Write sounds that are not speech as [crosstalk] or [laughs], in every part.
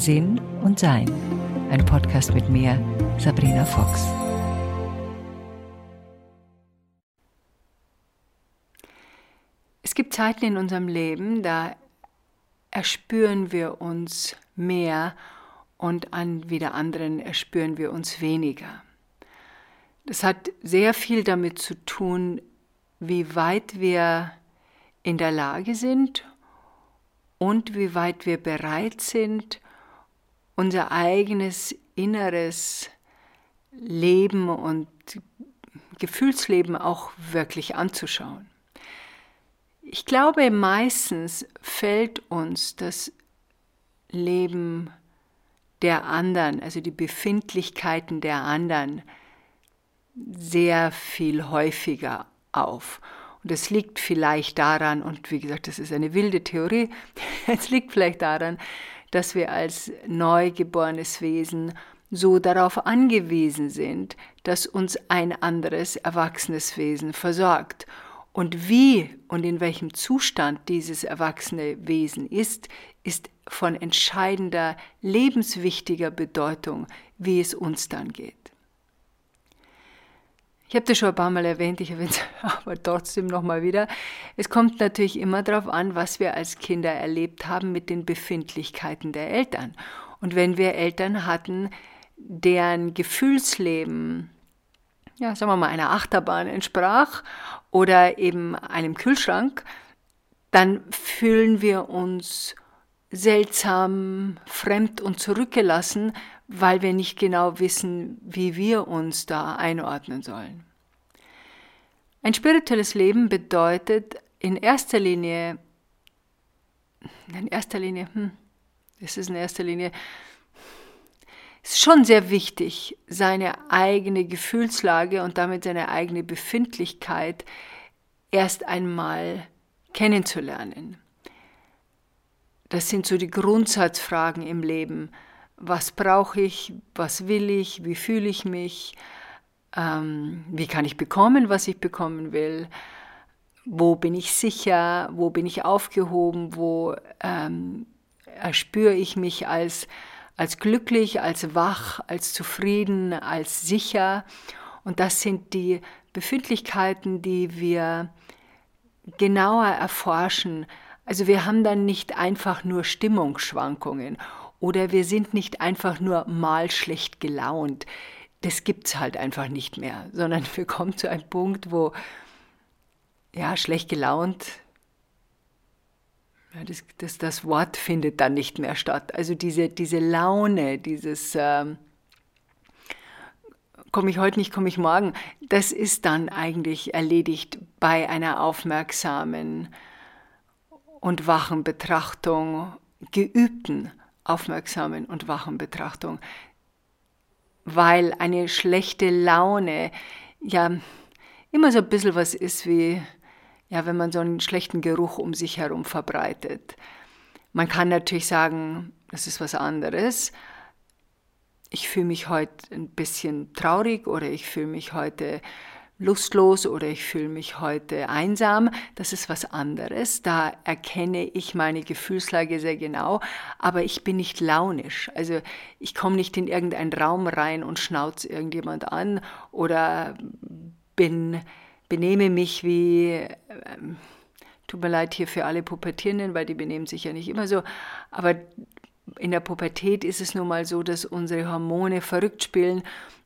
Sinn und Sein. Ein Podcast mit mir, Sabrina Fox. Es gibt Zeiten in unserem Leben, da erspüren wir uns mehr und an wieder anderen erspüren wir uns weniger. Das hat sehr viel damit zu tun, wie weit wir in der Lage sind und wie weit wir bereit sind, unser eigenes inneres Leben und Gefühlsleben auch wirklich anzuschauen. Ich glaube, meistens fällt uns das Leben der anderen, also die Befindlichkeiten der anderen, sehr viel häufiger auf. Und es liegt vielleicht daran, und wie gesagt, das ist eine wilde Theorie, [laughs] es liegt vielleicht daran, dass wir als neugeborenes Wesen so darauf angewiesen sind, dass uns ein anderes erwachsenes Wesen versorgt. Und wie und in welchem Zustand dieses erwachsene Wesen ist, ist von entscheidender, lebenswichtiger Bedeutung, wie es uns dann geht. Ich habe das schon ein paar Mal erwähnt, ich erwähne es [laughs] aber trotzdem nochmal wieder. Es kommt natürlich immer darauf an, was wir als Kinder erlebt haben mit den Befindlichkeiten der Eltern. Und wenn wir Eltern hatten, deren Gefühlsleben, ja, sagen wir mal, einer Achterbahn entsprach oder eben einem Kühlschrank, dann fühlen wir uns seltsam, fremd und zurückgelassen, weil wir nicht genau wissen, wie wir uns da einordnen sollen. Ein spirituelles Leben bedeutet in erster Linie, in erster Linie, hm, es ist in erster Linie, es ist schon sehr wichtig, seine eigene Gefühlslage und damit seine eigene Befindlichkeit erst einmal kennenzulernen. Das sind so die Grundsatzfragen im Leben. Was brauche ich? Was will ich? Wie fühle ich mich? Ähm, wie kann ich bekommen, was ich bekommen will? Wo bin ich sicher? Wo bin ich aufgehoben? Wo ähm, erspüre ich mich als, als glücklich, als wach, als zufrieden, als sicher? Und das sind die Befindlichkeiten, die wir genauer erforschen, also wir haben dann nicht einfach nur Stimmungsschwankungen oder wir sind nicht einfach nur mal schlecht gelaunt. Das gibt es halt einfach nicht mehr, sondern [laughs] wir kommen zu einem Punkt, wo ja, schlecht gelaunt, ja, das, das, das Wort findet dann nicht mehr statt. Also diese, diese Laune, dieses ähm, komme ich heute nicht, komme ich morgen, das ist dann eigentlich erledigt bei einer aufmerksamen und wachen Betrachtung, geübten, aufmerksamen und wachen Betrachtung, weil eine schlechte Laune ja immer so ein bisschen was ist wie, ja, wenn man so einen schlechten Geruch um sich herum verbreitet. Man kann natürlich sagen, das ist was anderes. Ich fühle mich heute ein bisschen traurig oder ich fühle mich heute lustlos oder ich fühle mich heute einsam, das ist was anderes. Da erkenne ich meine Gefühlslage sehr genau, aber ich bin nicht launisch. Also ich komme nicht in irgendeinen Raum rein und schnauze irgendjemand an oder bin, benehme mich wie, ähm, tut mir leid hier für alle Pubertierenden, weil die benehmen sich ja nicht immer so, aber in der Pubertät ist es nun mal so, dass unsere Hormone verrückt spielen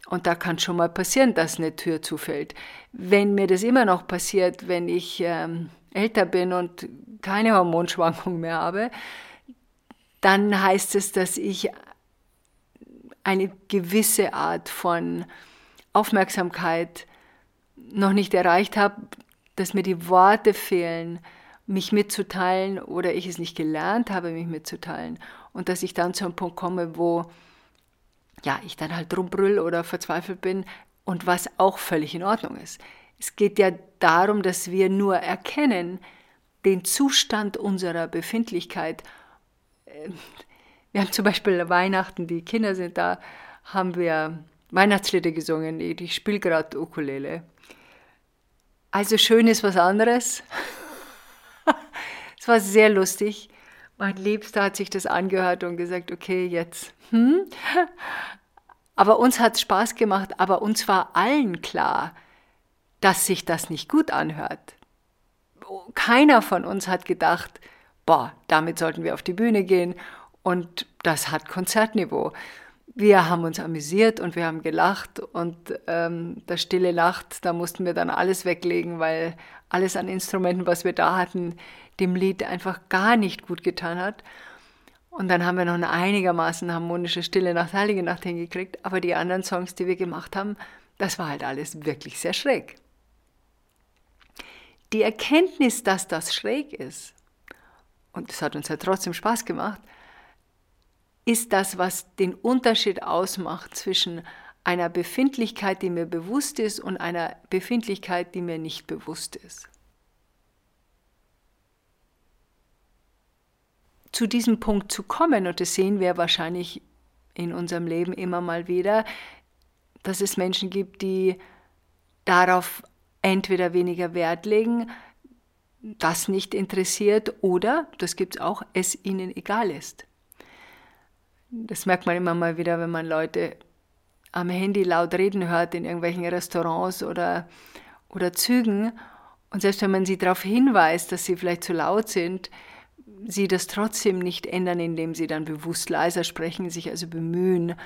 und da kann schon mal passieren, dass eine Tür zufällt. Wenn mir das immer noch passiert, wenn ich ähm, älter bin und keine Hormonschwankung mehr habe, dann heißt es, dass ich eine gewisse Art von Aufmerksamkeit noch nicht erreicht habe, dass mir die Worte fehlen, mich mitzuteilen oder ich es nicht gelernt habe, mich mitzuteilen. Und dass ich dann zu einem Punkt komme, wo ja, ich dann halt rumbrüll oder verzweifelt bin und was auch völlig in Ordnung ist. Es geht ja darum, dass wir nur erkennen den Zustand unserer Befindlichkeit. Ähm, wir haben zum Beispiel Weihnachten, die Kinder sind da, haben wir Weihnachtslieder gesungen. Ich spiele gerade Ukulele. Also schön ist was anderes. [laughs] es war sehr lustig Mein Liebster hat sich das angehört und gesagt, okay, jetzt. Hm? [laughs] Aber uns hat es Spaß gemacht, aber uns war allen klar, dass sich das nicht gut anhört. Keiner von uns hat gedacht, boah, damit sollten wir auf die Bühne gehen und das hat Konzertniveau. Wir haben uns amüsiert und wir haben gelacht und ähm, das stille Nacht, da mussten wir dann alles weglegen, weil alles an Instrumenten, was wir da hatten, dem Lied einfach gar nicht gut getan hat. Und dann haben wir noch eine einigermaßen harmonische Stille Nacht, Heilige Nacht hingekriegt. Aber die anderen Songs, die wir gemacht haben, das war halt alles wirklich sehr schräg. Die Erkenntnis, dass das schräg ist, und es hat uns ja trotzdem Spaß gemacht, ist das, was den Unterschied ausmacht zwischen einer Befindlichkeit, die mir bewusst ist, und einer Befindlichkeit, die mir nicht bewusst ist. zu diesem Punkt zu kommen, und das sehen wir wahrscheinlich in unserem Leben immer mal wieder, dass es Menschen gibt, die darauf entweder weniger Wert legen, das nicht interessiert oder, das gibt es auch, es ihnen egal ist. Das merkt man immer mal wieder, wenn man Leute am Handy laut reden hört in irgendwelchen Restaurants oder, oder Zügen. Und selbst wenn man sie darauf hinweist, dass sie vielleicht zu laut sind, sie das trotzdem nicht ändern, indem sie dann bewusst leiser sprechen, sich also bemühen,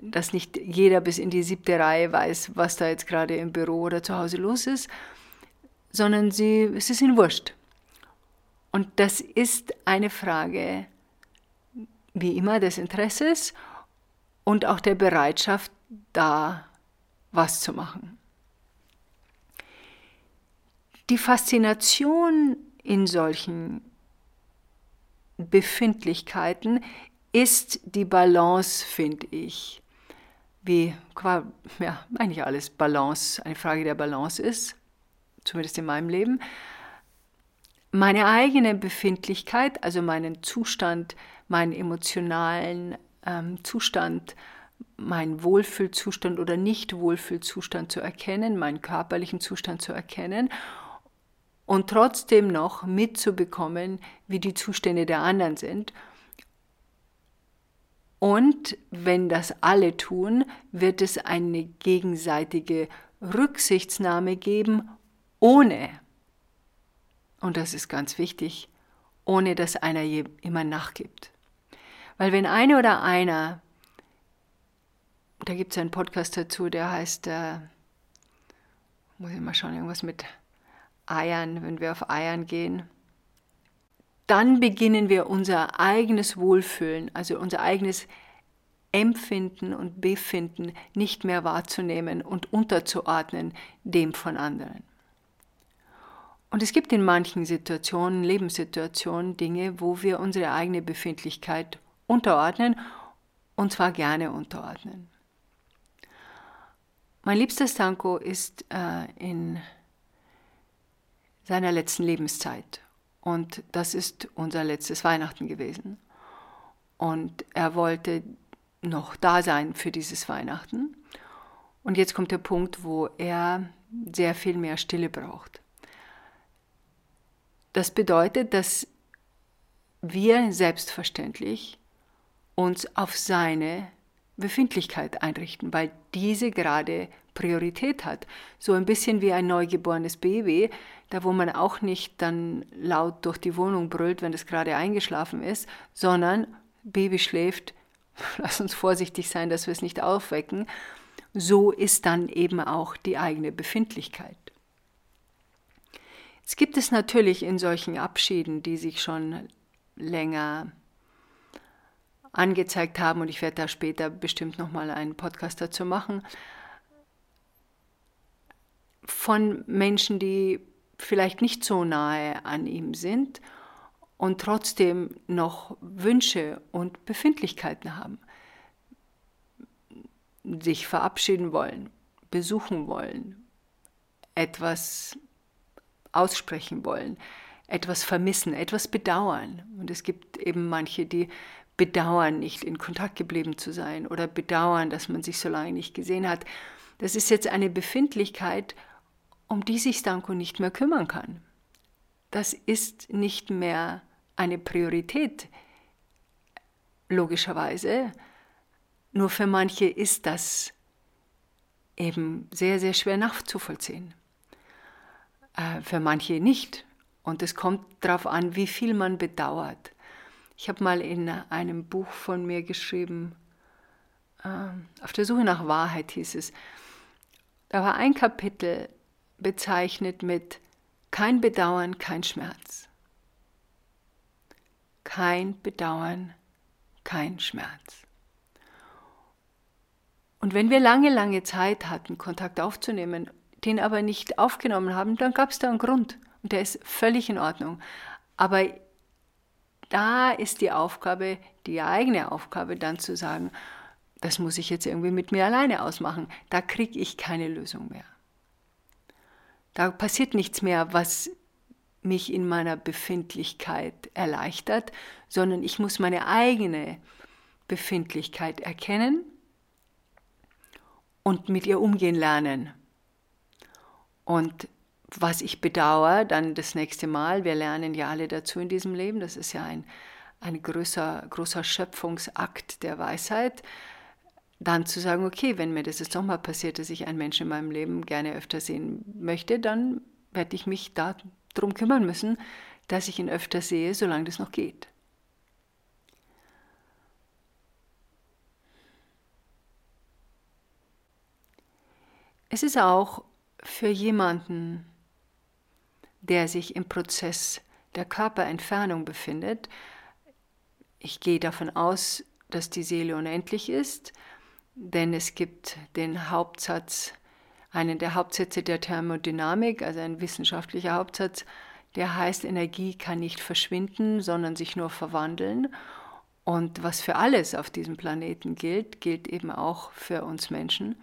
dass nicht jeder bis in die siebte Reihe weiß, was da jetzt gerade im Büro oder zu Hause los ist, sondern sie, es ist ihnen wurscht. Und das ist eine Frage, wie immer, des Interesses und auch der Bereitschaft, da was zu machen. Die Faszination in solchen Befindlichkeiten ist die Balance, finde ich. Wie ja, eigentlich alles Balance, eine Frage der Balance ist, zumindest in meinem Leben. Meine eigene Befindlichkeit, also meinen Zustand, meinen emotionalen ähm, Zustand, meinen Wohlfühlzustand oder Nicht-Wohlfühlzustand zu erkennen, meinen körperlichen Zustand zu erkennen und trotzdem noch mitzubekommen, wie die Zustände der anderen sind. Und wenn das alle tun, wird es eine gegenseitige Rücksichtsnahme geben, ohne, und das ist ganz wichtig, ohne dass einer immer nachgibt. Weil wenn eine oder einer, da gibt es einen Podcast dazu, der heißt, äh, muss ich mal schauen, irgendwas mit Eiern, wenn wir auf Eiern gehen, dann beginnen wir unser eigenes Wohlfühlen, also unser eigenes Empfinden und Befinden nicht mehr wahrzunehmen und unterzuordnen dem von anderen. Und es gibt in manchen Situationen, Lebenssituationen, Dinge, wo wir unsere eigene Befindlichkeit unterordnen und zwar gerne unterordnen. Mein liebster Sanko ist äh, in seiner letzten Lebenszeit. Und das ist unser letztes Weihnachten gewesen. Und er wollte noch da sein für dieses Weihnachten. Und jetzt kommt der Punkt, wo er sehr viel mehr Stille braucht. Das bedeutet, dass wir selbstverständlich uns auf seine Befindlichkeit einrichten, weil diese gerade Priorität hat. So ein bisschen wie ein neugeborenes Baby, da wo man auch nicht dann laut durch die Wohnung brüllt, wenn es gerade eingeschlafen ist, sondern Baby schläft, [laughs] lass uns vorsichtig sein, dass wir es nicht aufwecken. So ist dann eben auch die eigene Befindlichkeit. Es gibt es natürlich in solchen Abschieden, die sich schon länger angezeigt haben, und ich werde da später bestimmt nochmal einen Podcast dazu machen, von Menschen, die vielleicht nicht so nahe an ihm sind und trotzdem noch Wünsche und Befindlichkeiten haben, sich verabschieden wollen, besuchen wollen, etwas aussprechen wollen, etwas vermissen, etwas bedauern. Und es gibt eben manche, die bedauern, nicht in Kontakt geblieben zu sein oder bedauern, dass man sich so lange nicht gesehen hat. Das ist jetzt eine Befindlichkeit, um die sich Stanko nicht mehr kümmern kann. Das ist nicht mehr eine Priorität, logischerweise. Nur für manche ist das eben sehr, sehr schwer nachzuvollziehen. Äh, für manche nicht. Und es kommt darauf an, wie viel man bedauert. Ich habe mal in einem Buch von mir geschrieben, äh, auf der Suche nach Wahrheit hieß es, da war ein Kapitel bezeichnet mit kein Bedauern, kein Schmerz. Kein Bedauern, kein Schmerz. Und wenn wir lange, lange Zeit hatten, Kontakt aufzunehmen, den aber nicht aufgenommen haben, dann gab es da einen Grund. Und der ist völlig in Ordnung. Aber da ist die Aufgabe, die eigene Aufgabe, dann zu sagen, das muss ich jetzt irgendwie mit mir alleine ausmachen. Da kriege ich keine Lösung mehr. Da passiert nichts mehr, was mich in meiner Befindlichkeit erleichtert, sondern ich muss meine eigene Befindlichkeit erkennen und mit ihr umgehen lernen. Und was ich bedauere, dann das nächste Mal, wir lernen ja alle dazu in diesem Leben, das ist ja ein, ein größer, großer Schöpfungsakt der Weisheit, dann zu sagen, okay, wenn mir das jetzt nochmal passiert, dass ich einen Menschen in meinem Leben gerne öfter sehen möchte, dann werde ich mich darum kümmern müssen, dass ich ihn öfter sehe, solange das noch geht. Es ist auch für jemanden, der sich im Prozess der Körperentfernung befindet, ich gehe davon aus, dass die Seele unendlich ist, denn es gibt den Hauptsatz, einen der Hauptsätze der Thermodynamik, also ein wissenschaftlicher Hauptsatz, der heißt, Energie kann nicht verschwinden, sondern sich nur verwandeln. Und was für alles auf diesem Planeten gilt, gilt eben auch für uns Menschen.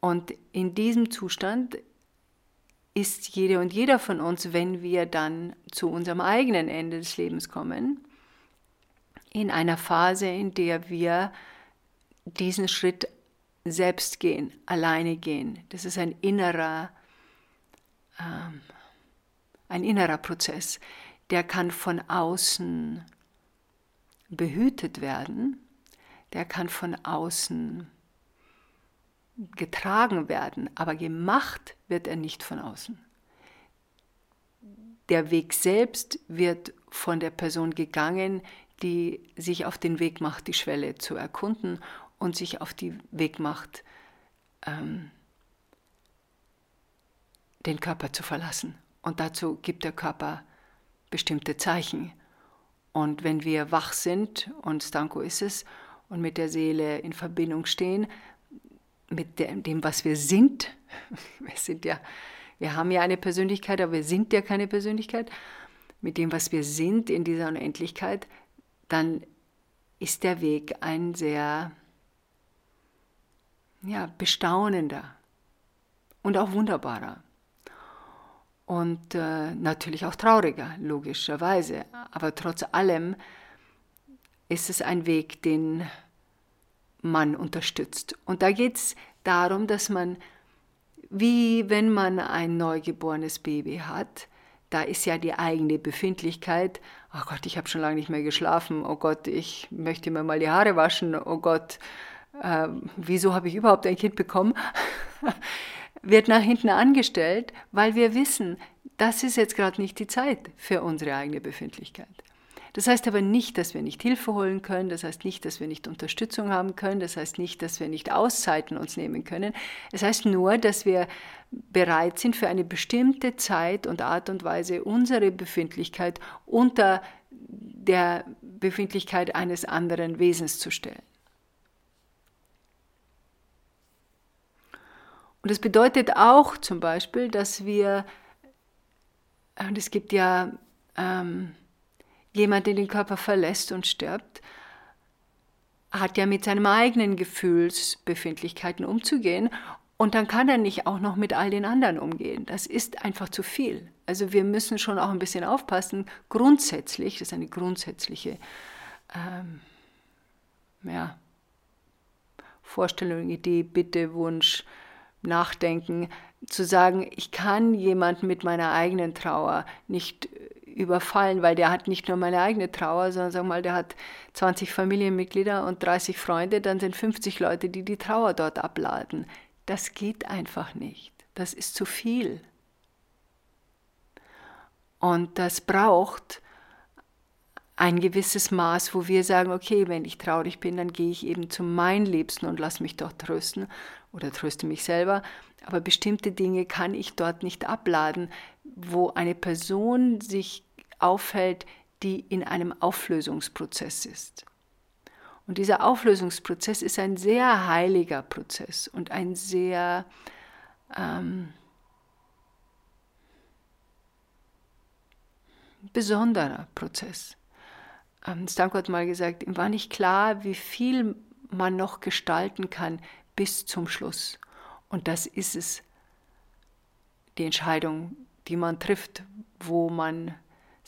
Und in diesem Zustand ist jede und jeder von uns, wenn wir dann zu unserem eigenen Ende des Lebens kommen, in einer Phase, in der wir diesen Schritt selbst gehen, alleine gehen. Das ist ein innerer, ähm, ein innerer Prozess. Der kann von außen behütet werden, der kann von außen getragen werden, aber gemacht wird er nicht von außen. Der Weg selbst wird von der Person gegangen, die sich auf den Weg macht, die Schwelle zu erkunden und sich auf den Weg macht, ähm, den Körper zu verlassen. Und dazu gibt der Körper bestimmte Zeichen. Und wenn wir wach sind, und Stanko ist es, und mit der Seele in Verbindung stehen, mit dem, was wir sind. [laughs] Wir sind ja, wir haben ja eine Persönlichkeit, aber wir sind ja keine Persönlichkeit. Mit dem, was wir sind in dieser Unendlichkeit, dann ist der Weg ein sehr ja, bestaunender und auch wunderbarer. Und äh, natürlich auch trauriger, logischerweise. Aber trotz allem ist es ein Weg, den man unterstützt. Und da geht es darum, dass man, wie wenn man ein neugeborenes Baby hat, da ist ja die eigene Befindlichkeit, oh Gott, ich habe schon lange nicht mehr geschlafen, oh Gott, ich möchte mir mal die Haare waschen, oh Gott, äh, wieso habe ich überhaupt ein Kind bekommen, [laughs] wird nach hinten angestellt, weil wir wissen, das ist jetzt gerade nicht die Zeit für unsere eigene Befindlichkeit. Das heißt aber nicht, dass wir nicht Hilfe holen können, das heißt nicht, dass wir nicht Unterstützung haben können, das heißt nicht, dass wir nicht Auszeiten uns nehmen können. Es heißt nur, dass wir bereit sind, für eine bestimmte Zeit und Art und Weise unsere Befindlichkeit unter der Befindlichkeit eines anderen Wesens zu stellen. Und das bedeutet auch zum Beispiel, dass wir, und es gibt ja ähm, Jemand, der den Körper verlässt und stirbt, hat ja mit seinen eigenen Gefühlsbefindlichkeiten umzugehen und dann kann er nicht auch noch mit all den anderen umgehen. Das ist einfach zu viel. Also wir müssen schon auch ein bisschen aufpassen. Grundsätzlich, das ist eine grundsätzliche ähm, ja, Vorstellung, Idee, Bitte, Wunsch, Nachdenken, zu sagen, ich kann jemanden mit meiner eigenen Trauer nicht überfallen, weil der hat nicht nur meine eigene Trauer, sondern sag mal, der hat 20 Familienmitglieder und 30 Freunde, dann sind 50 Leute, die die Trauer dort abladen. Das geht einfach nicht. Das ist zu viel. Und das braucht ein gewisses Maß, wo wir sagen, okay, wenn ich traurig bin, dann gehe ich eben zu meinen Liebsten und lasse mich dort trösten oder tröste mich selber. Aber bestimmte Dinge kann ich dort nicht abladen, wo eine Person sich aufhält, die in einem Auflösungsprozess ist. Und dieser Auflösungsprozess ist ein sehr heiliger Prozess und ein sehr ähm, besonderer Prozess. Ähm, Stanko hat mal gesagt, ihm war nicht klar, wie viel man noch gestalten kann bis zum Schluss. Und das ist es, die Entscheidung, die man trifft, wo man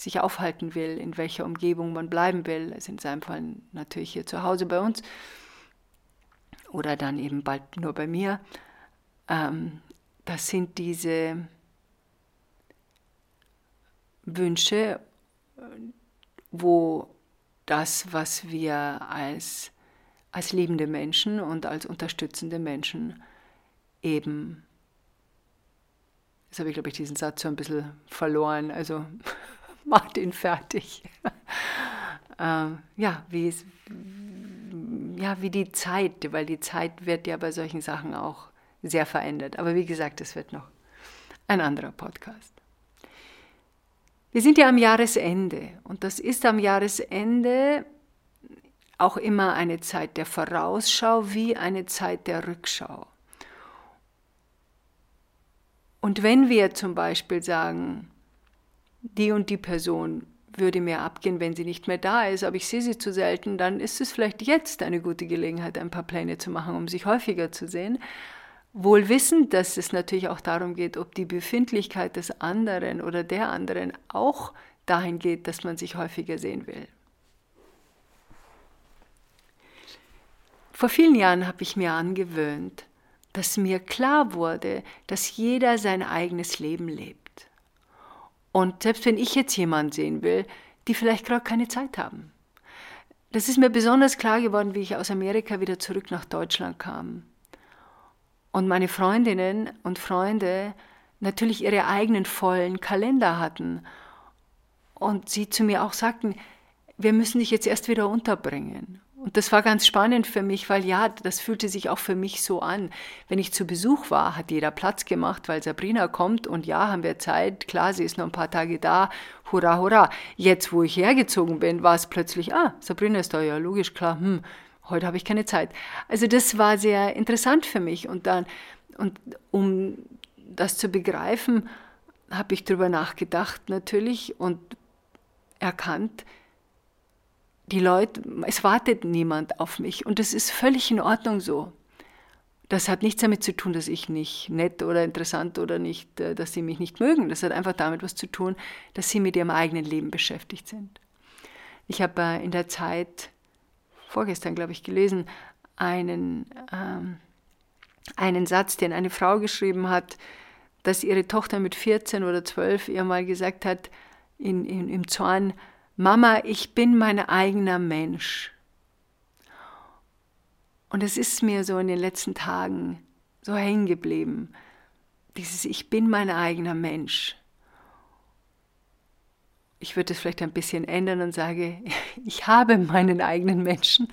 sich aufhalten will, in welcher Umgebung man bleiben will. Also in seinem Fall natürlich hier zu Hause bei uns oder dann eben bald nur bei mir. Ähm, das sind diese Wünsche, wo das, was wir als, als liebende Menschen und als unterstützende Menschen eben, jetzt habe ich, glaube ich, diesen Satz so ein bisschen verloren, also macht ihn fertig. [laughs] äh, ja, wie es, ja, wie die Zeit, weil die Zeit wird ja bei solchen Sachen auch sehr verändert. Aber wie gesagt, es wird noch ein anderer Podcast. Wir sind ja am Jahresende und das ist am Jahresende auch immer eine Zeit der Vorausschau wie eine Zeit der Rückschau. Und wenn wir zum Beispiel sagen, die und die Person würde mir abgehen, wenn sie nicht mehr da ist, aber ich sehe sie zu selten, dann ist es vielleicht jetzt eine gute Gelegenheit, ein paar Pläne zu machen, um sich häufiger zu sehen. Wohl wissend, dass es natürlich auch darum geht, ob die Befindlichkeit des anderen oder der anderen auch dahin geht, dass man sich häufiger sehen will. Vor vielen Jahren habe ich mir angewöhnt, dass mir klar wurde, dass jeder sein eigenes Leben lebt. Und selbst wenn ich jetzt jemanden sehen will, die vielleicht gerade keine Zeit haben. Das ist mir besonders klar geworden, wie ich aus Amerika wieder zurück nach Deutschland kam und meine Freundinnen und Freunde natürlich ihre eigenen vollen Kalender hatten und sie zu mir auch sagten, wir müssen dich jetzt erst wieder unterbringen. Und das war ganz spannend für mich, weil ja, das fühlte sich auch für mich so an. Wenn ich zu Besuch war, hat jeder Platz gemacht, weil Sabrina kommt und ja, haben wir Zeit. Klar, sie ist noch ein paar Tage da. Hurra, hurra. Jetzt, wo ich hergezogen bin, war es plötzlich, ah, Sabrina ist da, ja, logisch, klar, hm, heute habe ich keine Zeit. Also das war sehr interessant für mich und dann und um das zu begreifen, habe ich darüber nachgedacht natürlich und erkannt, die Leute, es wartet niemand auf mich und das ist völlig in Ordnung so. Das hat nichts damit zu tun, dass ich nicht nett oder interessant oder nicht, äh, dass sie mich nicht mögen. Das hat einfach damit was zu tun, dass sie mit ihrem eigenen Leben beschäftigt sind. Ich habe äh, in der Zeit vorgestern, glaube ich, gelesen, einen, ähm, einen Satz, den eine Frau geschrieben hat, dass ihre Tochter mit 14 oder 12 ihr mal gesagt hat, in, in, im Zorn, Mama, ich bin mein eigener Mensch. Und es ist mir so in den letzten Tagen so hängen geblieben, dieses Ich bin mein eigener Mensch ich würde es vielleicht ein bisschen ändern und sage, [laughs] ich habe meinen eigenen Menschen.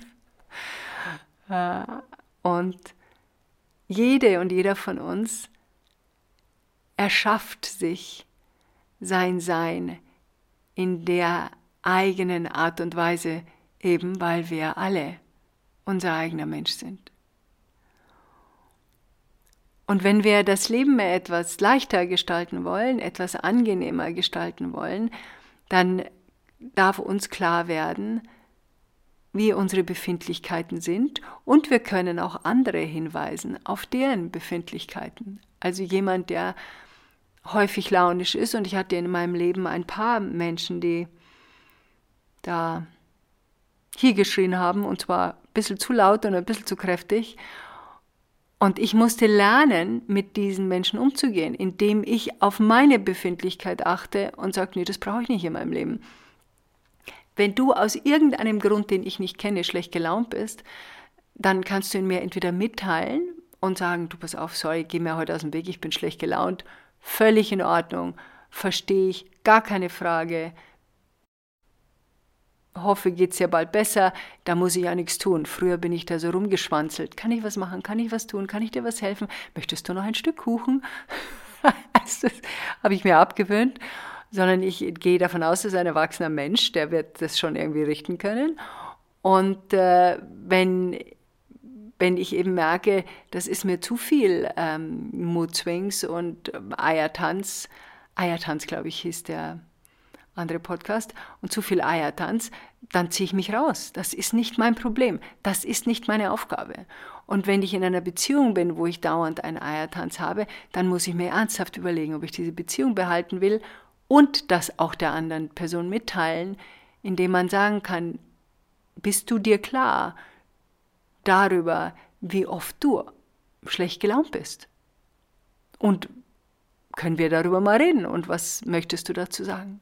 Äh, und jede und jeder von uns erschafft sich sein Sein in der eigenen Art und Weise, eben weil wir alle unser eigener Mensch sind. Und wenn wir das Leben etwas leichter gestalten wollen, etwas angenehmer gestalten wollen, dann darf uns klar werden, wie unsere Befindlichkeiten sind und wir können auch andere hinweisen auf deren Befindlichkeiten. Also jemand, der häufig launisch ist und ich hatte in meinem Leben ein paar Menschen, die da hier geschrien haben und zwar ein bisschen zu laut und ein bisschen zu kräftig Und ich musste lernen, mit diesen Menschen umzugehen, indem ich auf meine Befindlichkeit achte und sage, nee, das brauche ich nicht in meinem Leben. Wenn du aus irgendeinem Grund, den ich nicht kenne, schlecht gelaunt bist, dann kannst du ihn mir entweder mitteilen und sagen, du pass auf, sorry, geh mir heute aus dem Weg, ich bin schlecht gelaunt. Völlig in Ordnung, verstehe ich, gar keine Frage hoffe, geht es ja bald besser, da muss ich ja nichts tun. Früher bin ich da so rumgeschwanzelt. Kann ich was machen? Kann ich was tun? Kann ich dir was helfen? Möchtest du noch ein Stück Kuchen? [laughs] das habe ich mir abgewöhnt, sondern ich gehe davon aus, dass ein erwachsener Mensch, der wird das schon irgendwie richten können. Und äh, wenn, wenn ich eben merke, das ist mir zu viel ähm, Mood Swings und Eiertanz, Eiertanz, glaube ich, hieß der andere Podcast und zu viel Eiertanz, dann ziehe ich mich raus. Das ist nicht mein Problem. Das ist nicht meine Aufgabe. Und wenn ich in einer Beziehung bin, wo ich dauernd einen Eiertanz habe, dann muss ich mir ernsthaft überlegen, ob ich diese Beziehung behalten will und das auch der anderen Person mitteilen, indem man sagen kann, bist du dir klar darüber, wie oft du schlecht gelaunt bist? Und können wir darüber mal reden? Und was möchtest du dazu sagen?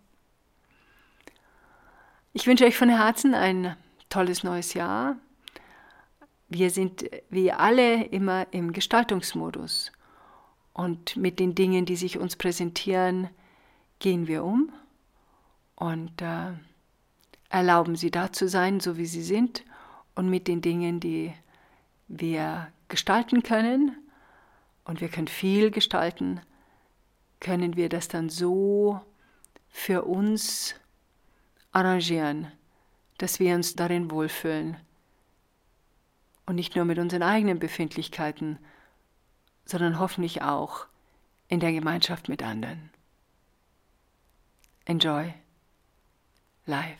Ich wünsche euch von Herzen ein tolles neues Jahr. Wir sind wie alle immer im Gestaltungsmodus. Und mit den Dingen, die sich uns präsentieren, gehen wir um und äh, erlauben sie da zu sein, so wie sie sind. Und mit den Dingen, die wir gestalten können, und wir können viel gestalten, können wir das dann so für uns arrangieren, dass wir uns darin wohlfühlen. Und nicht nur mit unseren eigenen Befindlichkeiten, sondern hoffentlich auch in der Gemeinschaft mit anderen. Enjoy life.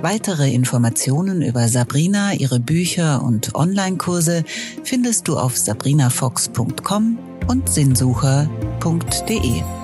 Weitere Informationen über Sabrina, ihre Bücher und Online-Kurse findest du auf sabrinafox.com und sinnsucher.de.